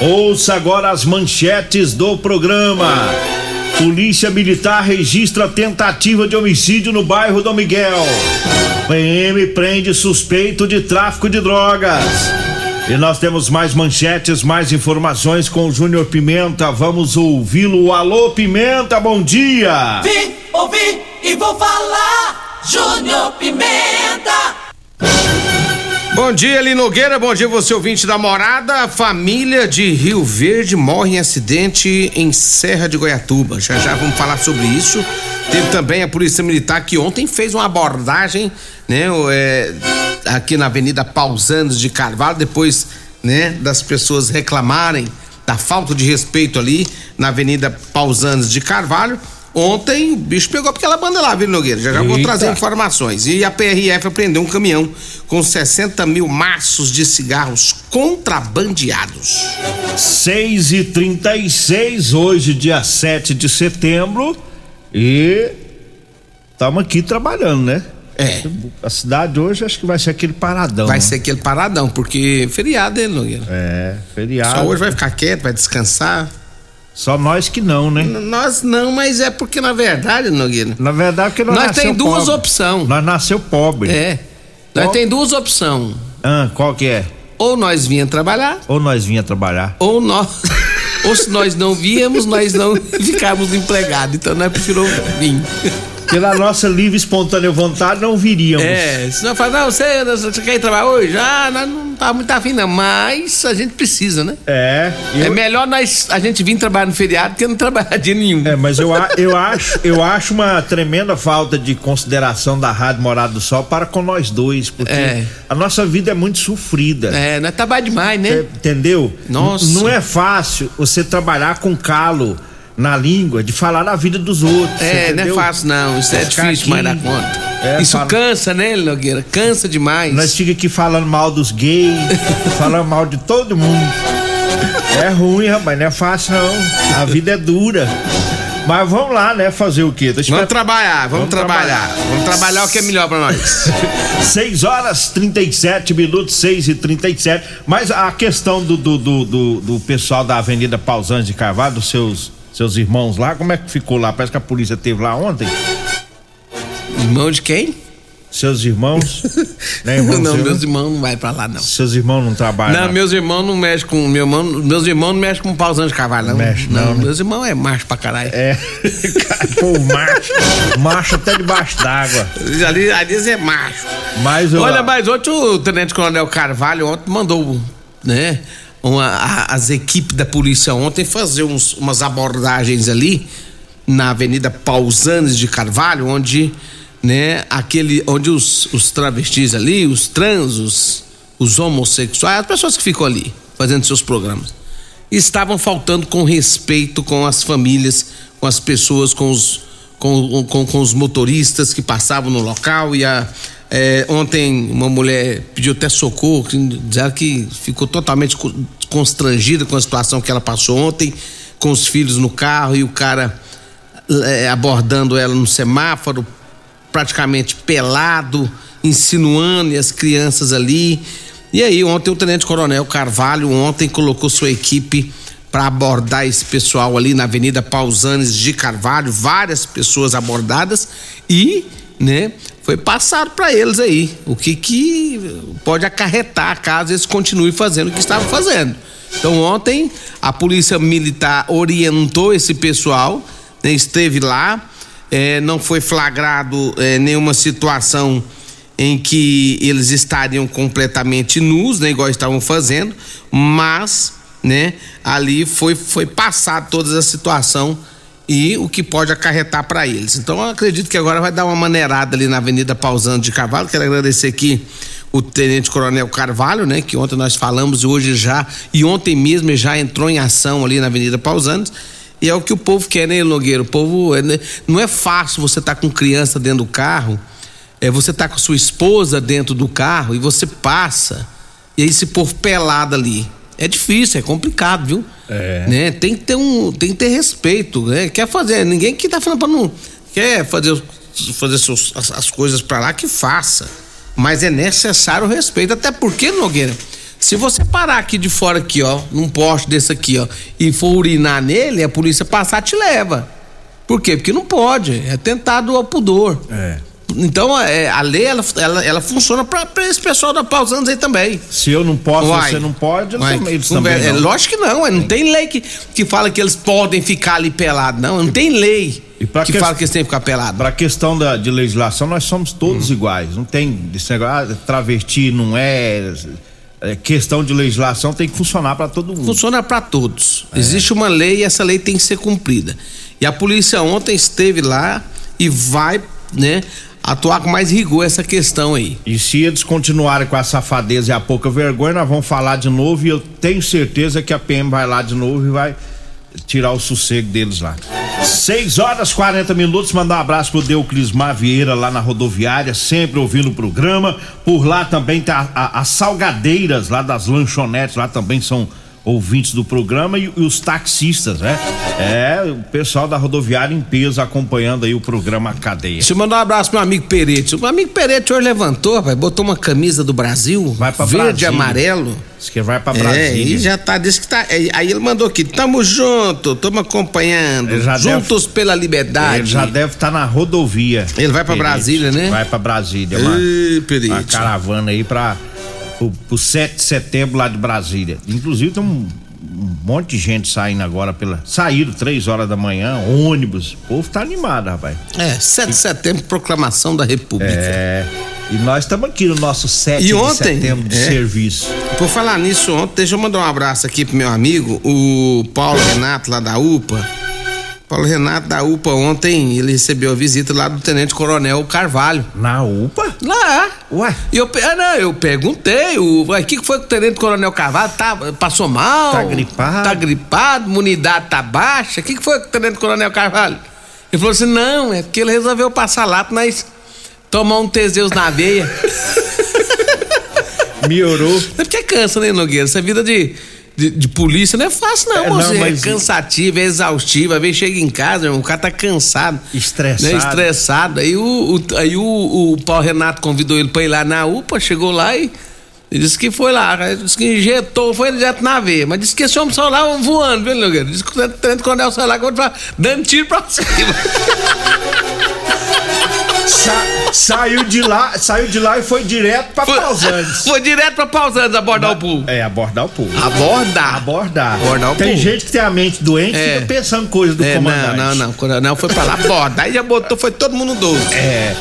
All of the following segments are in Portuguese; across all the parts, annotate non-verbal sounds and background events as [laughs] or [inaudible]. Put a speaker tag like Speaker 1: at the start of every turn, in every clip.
Speaker 1: Ouça agora as manchetes do programa. Polícia Militar registra tentativa de homicídio no bairro Dom Miguel. PM prende suspeito de tráfico de drogas. E nós temos mais manchetes, mais informações com o Júnior Pimenta. Vamos ouvi-lo. Alô, Pimenta, bom dia.
Speaker 2: Vim, ouvi e vou falar. Júnior Pimenta.
Speaker 3: Bom dia, Linogueira. Bom dia, você ouvinte da morada. Família de Rio Verde morre em acidente em Serra de Goiatuba. Já já vamos falar sobre isso. Teve também a Polícia Militar que ontem fez uma abordagem, né, é, aqui na Avenida Pausanos de Carvalho, depois, né, das pessoas reclamarem da falta de respeito ali na Avenida Pausanos de Carvalho. Ontem o bicho pegou aquela banda lá, viu, Nogueira? Já já vou
Speaker 1: Eita.
Speaker 3: trazer informações. E a PRF apreendeu um caminhão com 60 mil maços de cigarros contrabandeados.
Speaker 1: 6 e 36 hoje, dia 7 de setembro. E estamos aqui trabalhando, né?
Speaker 3: É.
Speaker 1: A cidade hoje acho que vai ser aquele paradão.
Speaker 3: Vai
Speaker 1: né?
Speaker 3: ser aquele paradão, porque feriado, hein, Nogueira?
Speaker 1: É, feriado.
Speaker 3: Só hoje vai ficar quieto, vai descansar.
Speaker 1: Só nós que não, né?
Speaker 3: N- Nós não, mas é porque na verdade, Nogueira,
Speaker 1: Na verdade, porque nós,
Speaker 3: nós tem duas opções.
Speaker 1: Nós nasceu pobre.
Speaker 3: É. Nós
Speaker 1: Qual?
Speaker 3: tem duas opções.
Speaker 1: Ah, qual que é?
Speaker 3: Ou nós vinha trabalhar,
Speaker 1: Ou nós vinha trabalhar.
Speaker 3: ou nós. [laughs] ou se nós não víamos, nós não [laughs] ficávamos empregados. Então nós preferimos vir.
Speaker 1: Pela nossa livre espontânea vontade, não viríamos.
Speaker 3: É, se não fala, não, você, você quer ir trabalhar hoje? Ah, nós não tá muito afim, não. Mas a gente precisa, né?
Speaker 1: É.
Speaker 3: É
Speaker 1: eu-
Speaker 3: melhor nós, a gente vir trabalhar no feriado que não trabalhar dia nenhum.
Speaker 1: É, mas eu, eu, acho, eu acho uma tremenda falta de consideração da Rádio Morada do Sol para com nós dois, porque
Speaker 3: É.
Speaker 1: a nossa vida é muito sofrida.
Speaker 3: É, nós trabalhamos demais, né?
Speaker 1: É, entendeu?
Speaker 3: Nossa.
Speaker 1: N- Não é fácil você trabalhar com calo na língua de falar da vida dos outros.
Speaker 3: É, não é
Speaker 1: entendeu?
Speaker 3: fácil não, isso é
Speaker 1: Ficar
Speaker 3: difícil mais dar conta.
Speaker 1: É,
Speaker 3: isso
Speaker 1: fala-
Speaker 3: cansa, né, Nogueira? Cansa demais.
Speaker 1: Nós fica aqui falando mal dos gays, [laughs] falando mal de todo mundo. É ruim, rapaz, não é fácil não. A vida é dura. Mas vamos lá, né? Fazer o quê? Deixa
Speaker 3: Vamos trabalhar, vamos,
Speaker 1: Vamos
Speaker 3: trabalhar.
Speaker 1: trabalhar.
Speaker 3: Vamos trabalhar o que é melhor pra nós. [laughs]
Speaker 1: 6 horas 37 minutos, 6 e 37. Mas a questão do, do, do, do, do pessoal da Avenida Pausanes de Carvalho, dos seus, seus irmãos lá, como é que ficou lá? Parece que a polícia teve lá ontem.
Speaker 3: Irmão de quem?
Speaker 1: Seus irmãos. [laughs] né, irmão
Speaker 3: não,
Speaker 1: seu?
Speaker 3: meus irmãos não vai pra lá, não.
Speaker 1: Seus irmãos não trabalham.
Speaker 3: Não, meus irmãos não mexem com. Meu irmão, meus irmãos não mexem com pausão de cavalo, não.
Speaker 1: Mexe não, né?
Speaker 3: Meus irmãos é macho pra caralho.
Speaker 1: É. [laughs] Pô, macho. Macho até debaixo d'água.
Speaker 3: Ali, ali é macho.
Speaker 1: Mas eu.
Speaker 3: Olha, mas ontem o Tenente Coronel Carvalho ontem mandou, né? Uma, as equipes da polícia ontem fazer uns- umas abordagens ali na Avenida Pausanes de Carvalho, onde, né, aquele, onde os, os travestis ali, os trans, os, os homossexuais, as pessoas que ficam ali fazendo seus programas, estavam faltando com respeito com as famílias, com as pessoas, com os, com, com, com os motoristas que passavam no local e a, é, ontem uma mulher pediu até socorro, dizendo que ficou totalmente co- constrangida com a situação que ela passou ontem, com os filhos no carro e o cara é, abordando ela no semáforo, praticamente pelado, insinuando e as crianças ali. E aí, ontem o Tenente Coronel Carvalho ontem colocou sua equipe para abordar esse pessoal ali na Avenida Pausanes de Carvalho, várias pessoas abordadas e, né, foi passado para eles aí o que que pode acarretar caso eles continuem fazendo o que estavam fazendo. Então ontem a polícia militar orientou esse pessoal, né, esteve lá, é, não foi flagrado é, nenhuma situação em que eles estariam completamente nus, né, igual estavam fazendo, mas, né, ali foi foi passado toda a situação e o que pode acarretar para eles. Então eu acredito que agora vai dar uma maneirada ali na Avenida Pausando de Carvalho. Quero agradecer aqui o Tenente Coronel Carvalho, né, que ontem nós falamos e hoje já e ontem mesmo já entrou em ação ali na Avenida Pausantes. E é o que o povo quer, né, Nogueira? O povo é, né? não é fácil você estar tá com criança dentro do carro, é você tá com sua esposa dentro do carro e você passa e aí se pôr pelada ali. É difícil, é complicado, viu? É. Né? Tem que ter um, tem que ter respeito, né? Quer fazer, ninguém que tá falando para não quer fazer fazer suas, as, as coisas para lá que faça. Mas é necessário o respeito, até porque, Nogueira, se você parar aqui de fora aqui, ó, num poste desse aqui, ó, e for urinar nele, a polícia passar te leva. Por quê? Porque não pode, é tentado ao pudor. É. Então, é, a lei, ela, ela, ela funciona para esse pessoal da Pausanos aí também.
Speaker 1: Se eu não posso, Uai. você não pode,
Speaker 3: Uai. Também, eles também é, não. Lógico que não, não tem lei que, que fala que eles podem ficar ali pelados, não. Não tem lei que, que fala que eles têm que ficar pelados.
Speaker 1: Para a questão da, de legislação, nós somos todos hum. iguais. Não tem esse negócio, ah, travesti não é, é. Questão de legislação tem que funcionar para todo mundo.
Speaker 3: Funciona para todos. É. Existe uma lei e essa lei tem que ser cumprida. E a polícia ontem esteve lá e vai, né, atuar com mais rigor essa questão aí.
Speaker 1: E se eles continuarem com a safadeza e a pouca vergonha, nós vamos falar de novo e eu tenho certeza que a PM vai lá de novo e vai tirar o sossego deles lá. 6 horas 40 minutos, mandar um abraço pro Deuclismar Vieira lá na rodoviária, sempre ouvindo o programa. Por lá também tá as salgadeiras lá das lanchonetes, lá também são ouvintes do programa e, e, os taxistas, né? É, o pessoal da rodoviária em peso acompanhando aí o programa Cadeia.
Speaker 3: Deixa eu mandar um abraço pro meu amigo Perete. O amigo Perete hoje levantou, rapaz, botou uma camisa do Brasil, vai verde e amarelo.
Speaker 1: Diz que vai pra Brasília. É,
Speaker 3: e já tá, disse que tá. É, aí ele mandou aqui, tamo junto, tamo acompanhando, juntos deve, pela liberdade. Ele
Speaker 1: já deve estar tá na rodovia.
Speaker 3: Ele vai pra Perete. Brasília, né?
Speaker 1: Vai pra Brasília, uma, Ei, uma caravana aí pra pro, pro 7 de setembro lá de Brasília. Inclusive tem um, um monte de gente saindo agora pela. Saíram três horas da manhã, ônibus. O povo tá animado, rapaz.
Speaker 3: É, 7 de setembro, proclamação da República.
Speaker 1: É. E nós estamos aqui no nosso 7 e ontem, de setembro de é, serviço.
Speaker 3: Por falar nisso, ontem, deixa eu mandar um abraço aqui pro meu amigo, o Paulo Renato, lá da UPA. Paulo Renato da UPA ontem, ele recebeu a visita lá do Tenente Coronel Carvalho.
Speaker 1: Na UPA?
Speaker 3: Lá. Ué? E eu, ah, não, eu perguntei, o que, que foi que o Tenente Coronel Carvalho tá, passou mal?
Speaker 1: Tá gripado?
Speaker 3: Tá gripado, imunidade tá baixa, o que, que foi que o Tenente Coronel Carvalho? Ele falou assim, não, é porque ele resolveu passar lá nós tomar um Teseus na veia. [laughs]
Speaker 1: Melhorou.
Speaker 3: É porque cansa, né, Nogueira? Essa vida de de, de, polícia não é fácil, não, é, não mas... É cansativo, é exaustivo. Às vezes chega em casa, o cara tá cansado.
Speaker 1: Estressado.
Speaker 3: Né? Estressado. Aí, o, o aí o, o Paulo Renato convidou ele pra ir lá na UPA, chegou lá e. Ele disse que foi lá, disse que injetou, foi direto na veia. Mas disse que esse homem saiu lá voando, viu, Nogueira? Disse que o Tenente Coronel saiu lá dando tiro pra [laughs] cima.
Speaker 1: Sa saiu de lá, saiu de lá e foi direto pra foi, Pausantes. [laughs]
Speaker 3: Foi direto pra Pausantes abordar o pool.
Speaker 1: É, abordar o pool.
Speaker 3: Abordar.
Speaker 1: Abordar. Abordar o tem gente que tem a mente doente e é. fica pensando coisa do é, comandante.
Speaker 3: Não, não, não. O coronel foi pra lá, abordar. Aí já botou, foi todo mundo doce.
Speaker 1: É.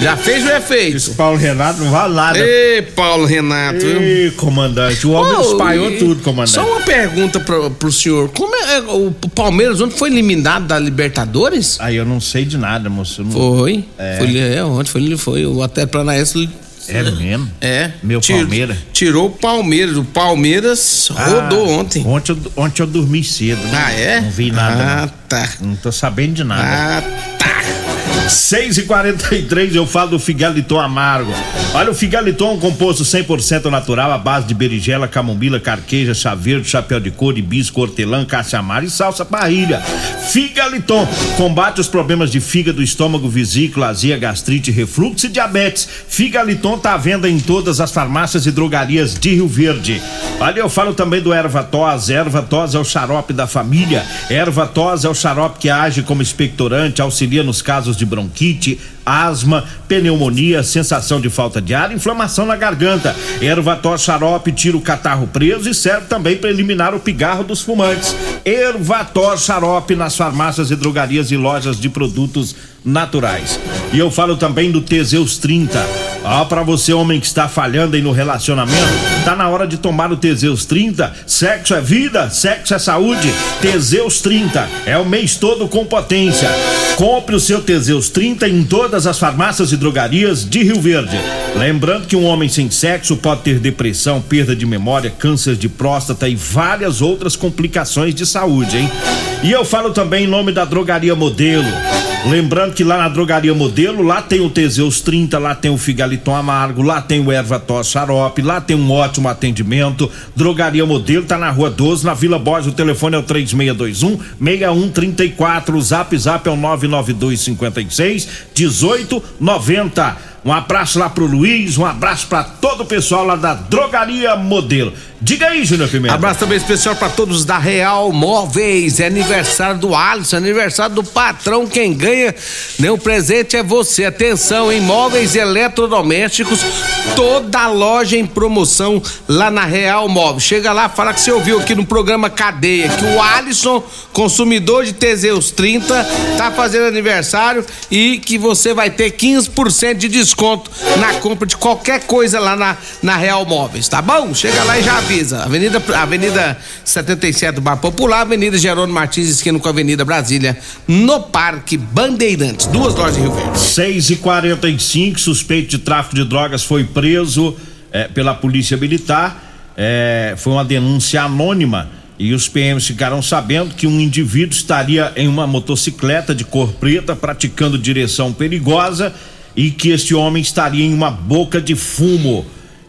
Speaker 3: Já fez o efeito. Esse
Speaker 1: Paulo Renato não vale nada.
Speaker 3: Ê, Paulo Renato.
Speaker 1: Ê, comandante. O homem espalhou tudo, comandante.
Speaker 3: Só uma pergunta pro, pro senhor. Como é, é o Palmeiras ontem foi eliminado da Libertadores?
Speaker 1: Aí eu não sei de nada, moço. Não...
Speaker 3: Foi. É. Foi. É, ontem foi, foi o Atlético Paranaense
Speaker 1: é mesmo?
Speaker 3: É.
Speaker 1: Meu Tiro, Palmeiras.
Speaker 3: Tirou o Palmeiras. O Palmeiras ah, rodou ontem.
Speaker 1: Ontem eu, ontem eu dormi cedo.
Speaker 3: Ah, é?
Speaker 1: Não vi nada.
Speaker 3: Ah,
Speaker 1: não.
Speaker 3: tá.
Speaker 1: Não tô sabendo de nada.
Speaker 3: Ah, tá.
Speaker 1: 6 e 43 eu falo do Figaliton Amargo. Olha, o Figaliton é um composto 100% natural à base de berinjela, camomila, carqueja, chá verde, chapéu de couro, hibisco, hortelã, caça-amara e salsa parrilha. Figaliton combate os problemas de fígado, estômago, vesícula, azia, gastrite, refluxo e diabetes. Figaliton tá à venda em todas as farmácias e drogarias de Rio Verde. Olha, eu falo também do erva tos. Erva tos é o xarope da família. Erva tos é o xarope que age como expectorante, auxilia nos casos de bronquite, asma, pneumonia, sensação de falta de ar, inflamação na garganta. Ervator xarope tira o catarro preso e serve também para eliminar o pigarro dos fumantes. Ervator xarope nas farmácias e drogarias e lojas de produtos naturais. E eu falo também do Teseus 30 Ó, ah, para você, homem que está falhando aí no relacionamento, tá na hora de tomar o Teseus 30. Sexo é vida, sexo é saúde. Teseus 30 é o mês todo com potência. Compre o seu Teseus 30 em todas as farmácias e drogarias de Rio Verde. Lembrando que um homem sem sexo pode ter depressão, perda de memória, câncer de próstata e várias outras complicações de saúde, hein? E eu falo também em nome da Drogaria Modelo. Lembrando que lá na Drogaria Modelo, lá tem o Teseus 30, lá tem o Figaliton Amargo, lá tem o Erva Tos Xarope, lá tem um ótimo atendimento. Drogaria Modelo tá na Rua 12, na Vila Borges, o telefone é o 3621 6134, o Zap Zap é o 992 56 1890. Um abraço lá pro Luiz, um abraço para todo o pessoal lá da Drogaria Modelo. Diga aí, Júnior Pimenta.
Speaker 3: Abraço também especial para todos da Real Móveis. É aniversário do Alisson, aniversário do patrão. Quem ganha, né? O presente é você. Atenção, em móveis eletrodomésticos, toda loja em promoção lá na Real Móveis. Chega lá, fala que você ouviu aqui no programa Cadeia que o Alisson, consumidor de Teseus 30, tá fazendo aniversário e que você vai ter 15% de desconto na compra de qualquer coisa lá na, na Real Móveis, tá bom? Chega lá e já avisa Avenida, Avenida 77 do Bar Popular, Avenida Jerônimo Martins, esquina com a Avenida Brasília, no Parque Bandeirantes. Duas lojas de Rio Verde.
Speaker 1: 6 e 45 suspeito de tráfico de drogas foi preso é, pela Polícia Militar. É, foi uma denúncia anônima e os PMs ficaram sabendo que um indivíduo estaria em uma motocicleta de cor preta praticando direção perigosa e que este homem estaria em uma boca de fumo.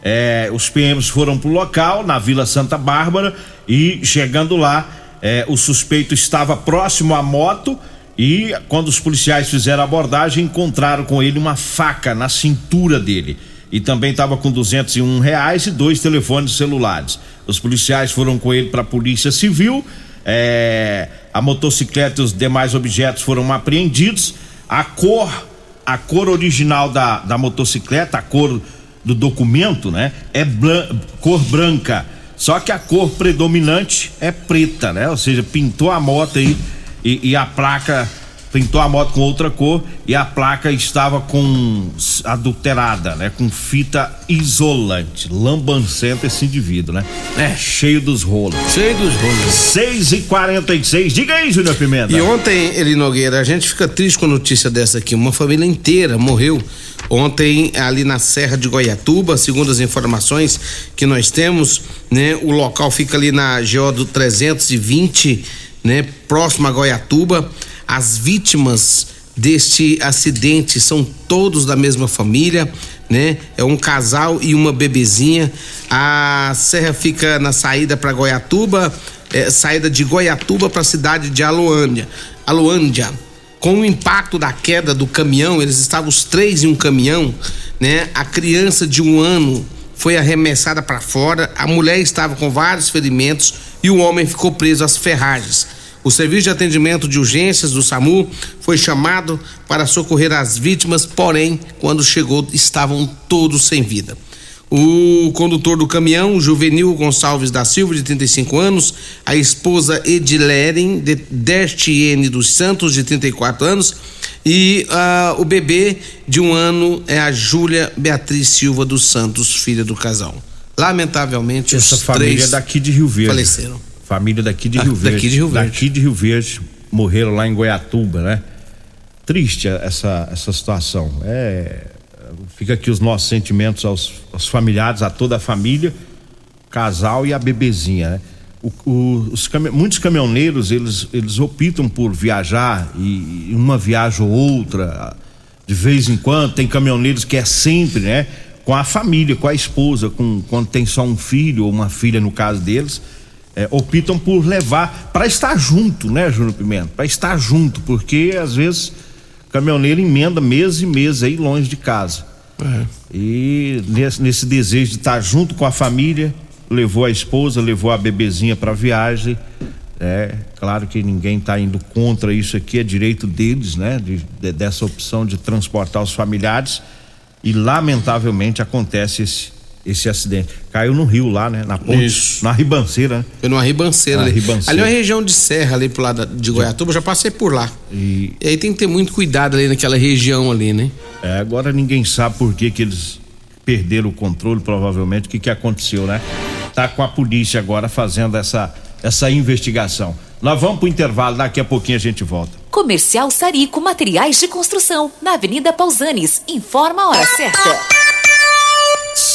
Speaker 1: É, os PMs foram para o local, na Vila Santa Bárbara, e chegando lá, é, o suspeito estava próximo à moto. E quando os policiais fizeram a abordagem, encontraram com ele uma faca na cintura dele. E também estava com 201 reais e dois telefones celulares. Os policiais foram com ele para a Polícia Civil. É, a motocicleta e os demais objetos foram apreendidos. A cor, a cor original da, da motocicleta, a cor do documento, né? É bran cor branca. Só que a cor predominante é preta, né? Ou seja, pintou a moto aí e, e a placa pintou a moto com outra cor e a placa estava com adulterada, né? Com fita isolante. Lambancento esse indivíduo, né? É, cheio dos rolos.
Speaker 3: Cheio dos rolos.
Speaker 1: 6 e 46 Diga aí, Júnior Pimenta.
Speaker 3: E ontem, Eli Nogueira, a gente fica triste com a notícia dessa aqui. Uma família inteira morreu ontem ali na Serra de Goiatuba, segundo as informações que nós temos, né? O local fica ali na GO do 320, né? Próximo a Goiatuba. As vítimas deste acidente são todos da mesma família, né? É um casal e uma bebezinha. A serra fica na saída para Goiatuba, é, saída de Goiatuba para a cidade de Aloândia. Aloândia. Com o impacto da queda do caminhão, eles estavam os três em um caminhão, né? A criança de um ano foi arremessada para fora, a mulher estava com vários ferimentos e o homem ficou preso às ferragens. O serviço de atendimento de urgências do SAMU foi chamado para socorrer as vítimas, porém, quando chegou, estavam todos sem vida. O condutor do caminhão, Juvenil Gonçalves da Silva, de 35 anos, a esposa Edileren de Destiene dos Santos, de 34 anos, e uh, o bebê de um ano é a Júlia Beatriz Silva dos Santos, filha do casal. Lamentavelmente,
Speaker 1: essa família é daqui de Rio Verde.
Speaker 3: Faleceram.
Speaker 1: Família daqui de ah, Rio Verde.
Speaker 3: Daqui de Rio Verde.
Speaker 1: Daqui de Rio Verde. Morreram lá em Goiatuba, né? Triste essa, essa situação. É, fica aqui os nossos sentimentos aos, aos familiares, a toda a família, casal e a bebezinha, né? O, o, os muitos caminhoneiros eles, eles optam por viajar e, e, uma viagem ou outra de vez em quando tem caminhoneiros que é sempre né com a família com a esposa com quando tem só um filho ou uma filha no caso deles é, optam por levar para estar junto, né, Júnior Pimenta? Para estar junto, porque às vezes caminhoneiro emenda meses e meses aí longe de casa. É. E nesse, nesse, desejo de estar junto com a família, levou a esposa, levou a bebezinha para viagem, é, Claro que ninguém está indo contra isso aqui, é direito deles, né? De, de, dessa opção de transportar os familiares. E lamentavelmente acontece esse, esse acidente. Caiu no rio lá, né? Na ponte,
Speaker 3: Isso.
Speaker 1: na ribanceira, né?
Speaker 3: Foi numa ribanceira
Speaker 1: Na
Speaker 3: ali.
Speaker 1: ribanceira.
Speaker 3: Ali é uma região de serra ali pro lado de Goiatuba, já passei por lá.
Speaker 1: E
Speaker 3: E aí tem que ter muito cuidado ali naquela região ali, né?
Speaker 1: é, agora ninguém sabe por que, que eles perderam o controle, provavelmente, o que, que aconteceu, né? Tá com a polícia agora fazendo essa, essa investigação. Nós vamos pro intervalo, daqui a pouquinho a gente volta.
Speaker 4: Comercial Sarico Materiais de Construção, na Avenida Pausanes. Informa a hora certa.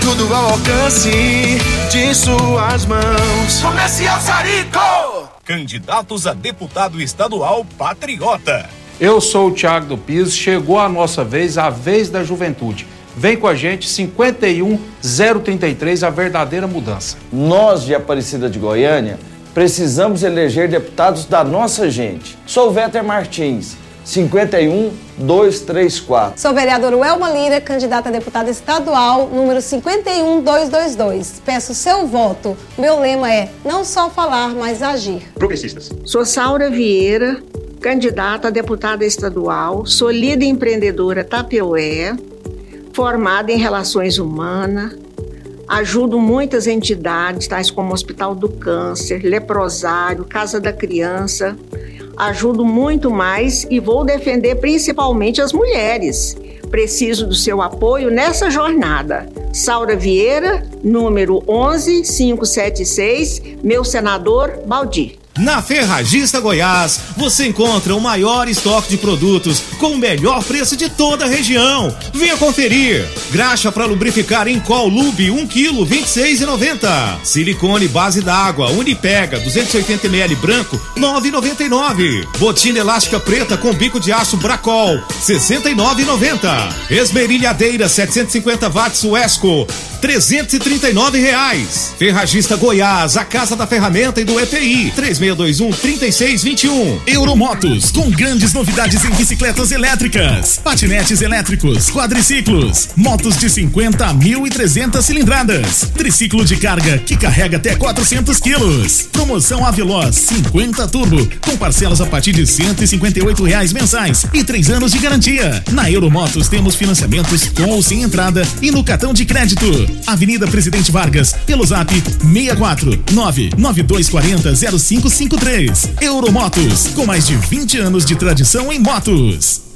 Speaker 5: tudo ao alcance de suas mãos. Comercial Sarico.
Speaker 6: Candidatos a deputado estadual patriota.
Speaker 7: Eu sou o Thiago do Piso, chegou a nossa vez, a vez da juventude. Vem com a gente, 51033, a verdadeira mudança.
Speaker 8: Nós de Aparecida de Goiânia precisamos eleger deputados da nossa gente. Sou Véter Martins, 51234.
Speaker 9: Sou vereador Elma Lira, candidata a deputada estadual, número 51222. Peço seu voto. Meu lema é não só falar, mas agir.
Speaker 6: Progressistas.
Speaker 10: Sou Saura Vieira, candidata a deputada estadual, sou líder empreendedora Tapeué, formada em relações humanas, ajudo muitas entidades, tais como Hospital do Câncer, Leprosário, Casa da Criança, ajudo muito mais e vou defender principalmente as mulheres. Preciso do seu apoio nessa jornada. Saura Vieira, número 11576, meu senador Baldi.
Speaker 11: Na Ferragista Goiás, você encontra o maior estoque de produtos com o melhor preço de toda a região. Venha conferir. Graxa para lubrificar em Col Lube 1 kg 26,90. Silicone base d'água Unipega 280 ml branco 9,99. Botina elástica preta com bico de aço Bracol 69,90. Esmerilhadeira 750 watts Wesco 339 reais. Ferragista Goiás, a casa da ferramenta e do EPI 3621 3621.
Speaker 12: Euromotos, com grandes novidades em bicicletas elétricas, patinetes elétricos, quadriciclos, motos de 50 a 1.300 cilindradas, triciclo de carga que carrega até 400 quilos. Promoção Aveloz 50 Turbo, com parcelas a partir de 158 reais mensais e três anos de garantia. Na Euromotos temos financiamentos com ou sem entrada e no cartão de crédito. Avenida Presidente Vargas, pelo zap 64 99240 0553. Euromotos, com mais de 20 anos de tradição em motos.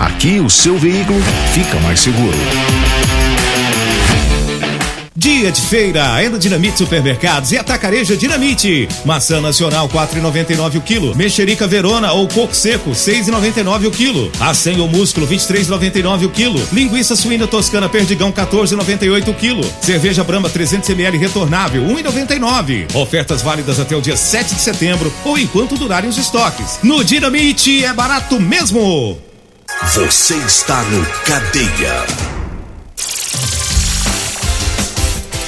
Speaker 13: Aqui o seu veículo fica mais seguro.
Speaker 11: Dia de feira, ainda Dinamite Supermercados e Atacarejo Dinamite. Maçã nacional 4,99 o quilo. Mexerica Verona ou coco seco 6,99 o quilo. Acém ou músculo 23,99 o quilo. Linguiça suína toscana perdigão 14,98 o quilo. Cerveja Brahma 300 ml retornável 1,99. Ofertas válidas até o dia 7 de setembro ou enquanto durarem os estoques. No Dinamite é barato mesmo.
Speaker 14: Você está no Cadeia.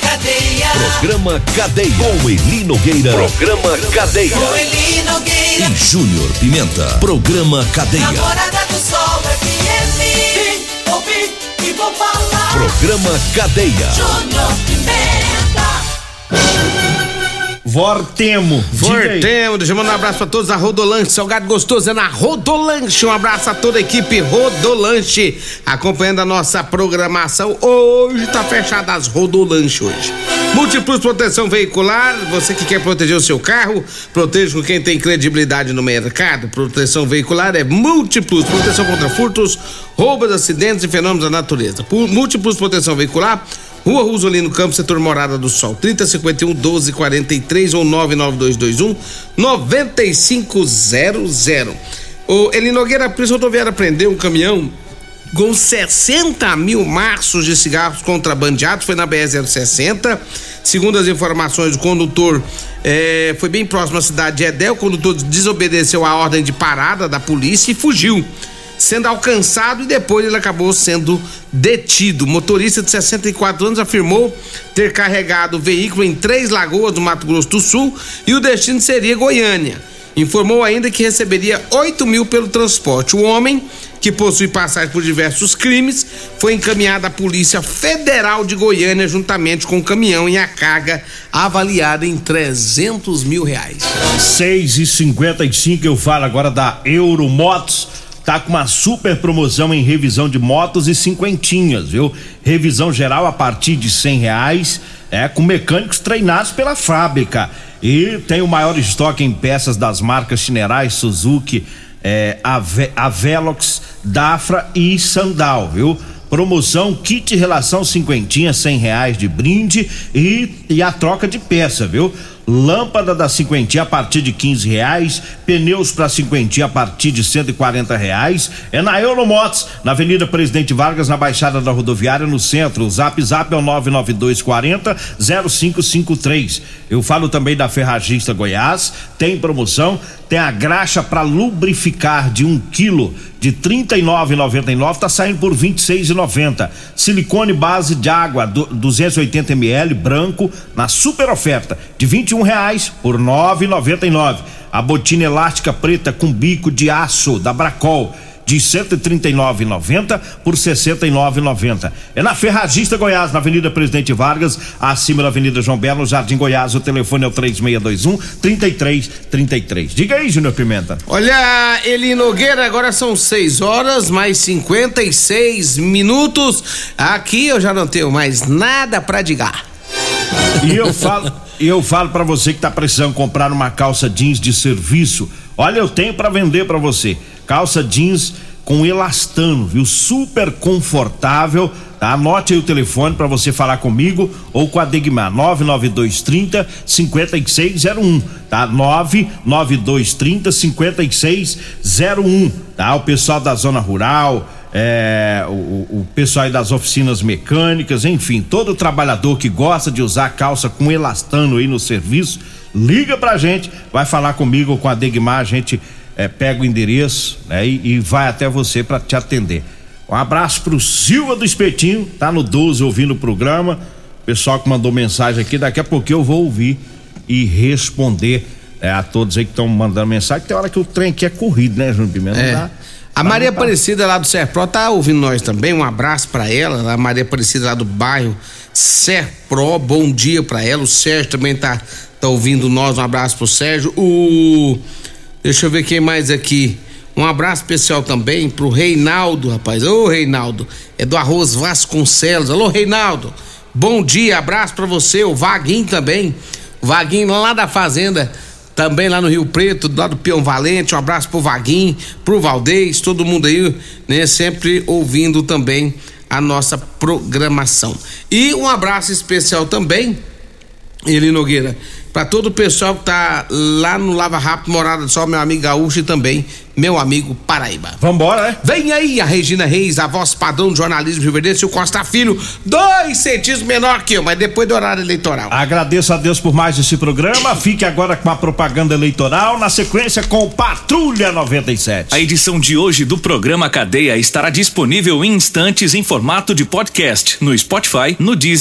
Speaker 2: Cadeia.
Speaker 14: Programa Cadeia. Com Eli Nogueira. Programa Cadeia.
Speaker 2: Com Eli Nogueira.
Speaker 14: E Júnior Pimenta. Programa Cadeia.
Speaker 2: Namorada do Sol FM. Vim, ouvi e vou falar.
Speaker 14: Programa Cadeia.
Speaker 2: Júnior Pimenta.
Speaker 1: Vortemo.
Speaker 3: Vortemo, deixa eu mandar um abraço pra todos da Rodolanche, Salgado Gostoso é na Rodolanche, um abraço a toda a equipe Rodolanche, acompanhando a nossa programação, hoje tá fechada as Rodolanche hoje. Múltiplos Proteção Veicular, você que quer proteger o seu carro, proteja com quem tem credibilidade no mercado, proteção veicular é Múltiplos, proteção contra furtos, roubos, acidentes e fenômenos da natureza. Por Múltiplos Proteção Veicular, Rua Rosolino Campos, setor Morada do Sol, 3051 1243 ou 99221 9500. O Eli Nogueira, a Rodoviária prendeu um caminhão com 60 mil maços de cigarros contrabandeados, foi na BR-060. Segundo as informações, o condutor eh, foi bem próximo à cidade de Edel. O condutor desobedeceu a ordem de parada da polícia e fugiu sendo alcançado e depois ele acabou sendo detido. Motorista de 64 anos afirmou ter carregado o veículo em Três Lagoas, do Mato Grosso do Sul, e o destino seria Goiânia. Informou ainda que receberia 8 mil pelo transporte. O homem, que possui passagem por diversos crimes, foi encaminhado à Polícia Federal de Goiânia juntamente com o caminhão e a carga avaliada em 300 mil reais.
Speaker 1: 6 e 55 eu falo agora da Euromotos. Tá com uma super promoção em revisão de motos e cinquentinhas, viu? Revisão geral a partir de cem reais, é, com mecânicos treinados pela fábrica. E tem o maior estoque em peças das marcas Chinerai, Suzuki, é, Ave, Avelox, Dafra e Sandal, viu? Promoção kit relação cinquentinha, cem reais de brinde e, e a troca de peça, viu? Lâmpada da cinquentinha a partir de quinze reais, pneus para cinquentinha a partir de cento e quarenta reais. É na Euromotos, na Avenida Presidente Vargas, na Baixada da Rodoviária, no centro. O Zap Zap é o nove nove dois quarenta zero cinco cinco três. Eu falo também da Ferragista Goiás, tem promoção, tem a graxa para lubrificar de um quilo de R$ 39,99 tá saindo por R$ 26,90. Silicone base de água do, 280 ml branco na super oferta de R$ 21 reais por R$ 9,99. A botina elástica preta com bico de aço da Bracol de 139,90 por 69,90. É na Ferragista Goiás, na Avenida Presidente Vargas, acima da Avenida João Belo, Jardim Goiás. O telefone é o 3621 3333. Diga aí, Júnior Pimenta.
Speaker 3: Olha, Eli Nogueira, agora são 6 horas mais 56 minutos. Aqui eu já não tenho mais nada para digar.
Speaker 1: E eu falo, eu falo para você que tá precisando comprar uma calça jeans de serviço. Olha, eu tenho para vender para você. Calça jeans com elastano, viu? Super confortável. Tá? Anote aí o telefone para você falar comigo ou com a Degmar 99230 5601, tá? 99230 5601, tá? O pessoal da zona rural, é, o, o pessoal aí das oficinas mecânicas, enfim, todo trabalhador que gosta de usar calça com elastano aí no serviço, liga pra gente, vai falar comigo ou com a Degmar, a gente é, pega o endereço né, e, e vai até você para te atender. Um abraço pro Silva do Espetinho, tá no 12 ouvindo o programa. Pessoal que mandou mensagem aqui, daqui a pouco eu vou ouvir e responder é, a todos aí que estão mandando mensagem. Tem hora que o trem aqui é corrido, né, Júnior Pimenta?
Speaker 3: É.
Speaker 1: Dá-
Speaker 3: A Maria. Aparecida lá do Serpro tá ouvindo nós também. Um abraço pra ela. A Maria Aparecida lá do bairro Serpro, bom dia pra ela. O Sérgio também tá, tá ouvindo nós. Um abraço pro Sérgio. O. Deixa eu ver quem mais aqui. Um abraço especial também pro Reinaldo, rapaz. Ô, Reinaldo. É do Arroz Vasconcelos. Alô, Reinaldo. Bom dia, abraço pra você. O Vaguinho também. O Vaguinho lá da Fazenda. Também lá no Rio Preto, do lado do Peão Valente, um abraço pro Vaguinho, pro Valdez, todo mundo aí, né? Sempre ouvindo também a nossa programação. E um abraço especial também, Eli Nogueira, para todo o pessoal que tá lá no Lava Rápido Morada do Sol, meu amigo Gaúcho e também meu amigo Paraíba.
Speaker 1: Vambora, né?
Speaker 3: Vem aí a Regina Reis, a voz padrão do jornalismo Rio Verde, o Costa Filho, dois centímetros menor que eu, mas depois do horário eleitoral.
Speaker 1: Agradeço a Deus por mais esse programa. Fique agora com a propaganda eleitoral, na sequência com Patrulha 97.
Speaker 12: A edição de hoje do programa Cadeia estará disponível em instantes em formato de podcast no Spotify, no Deezer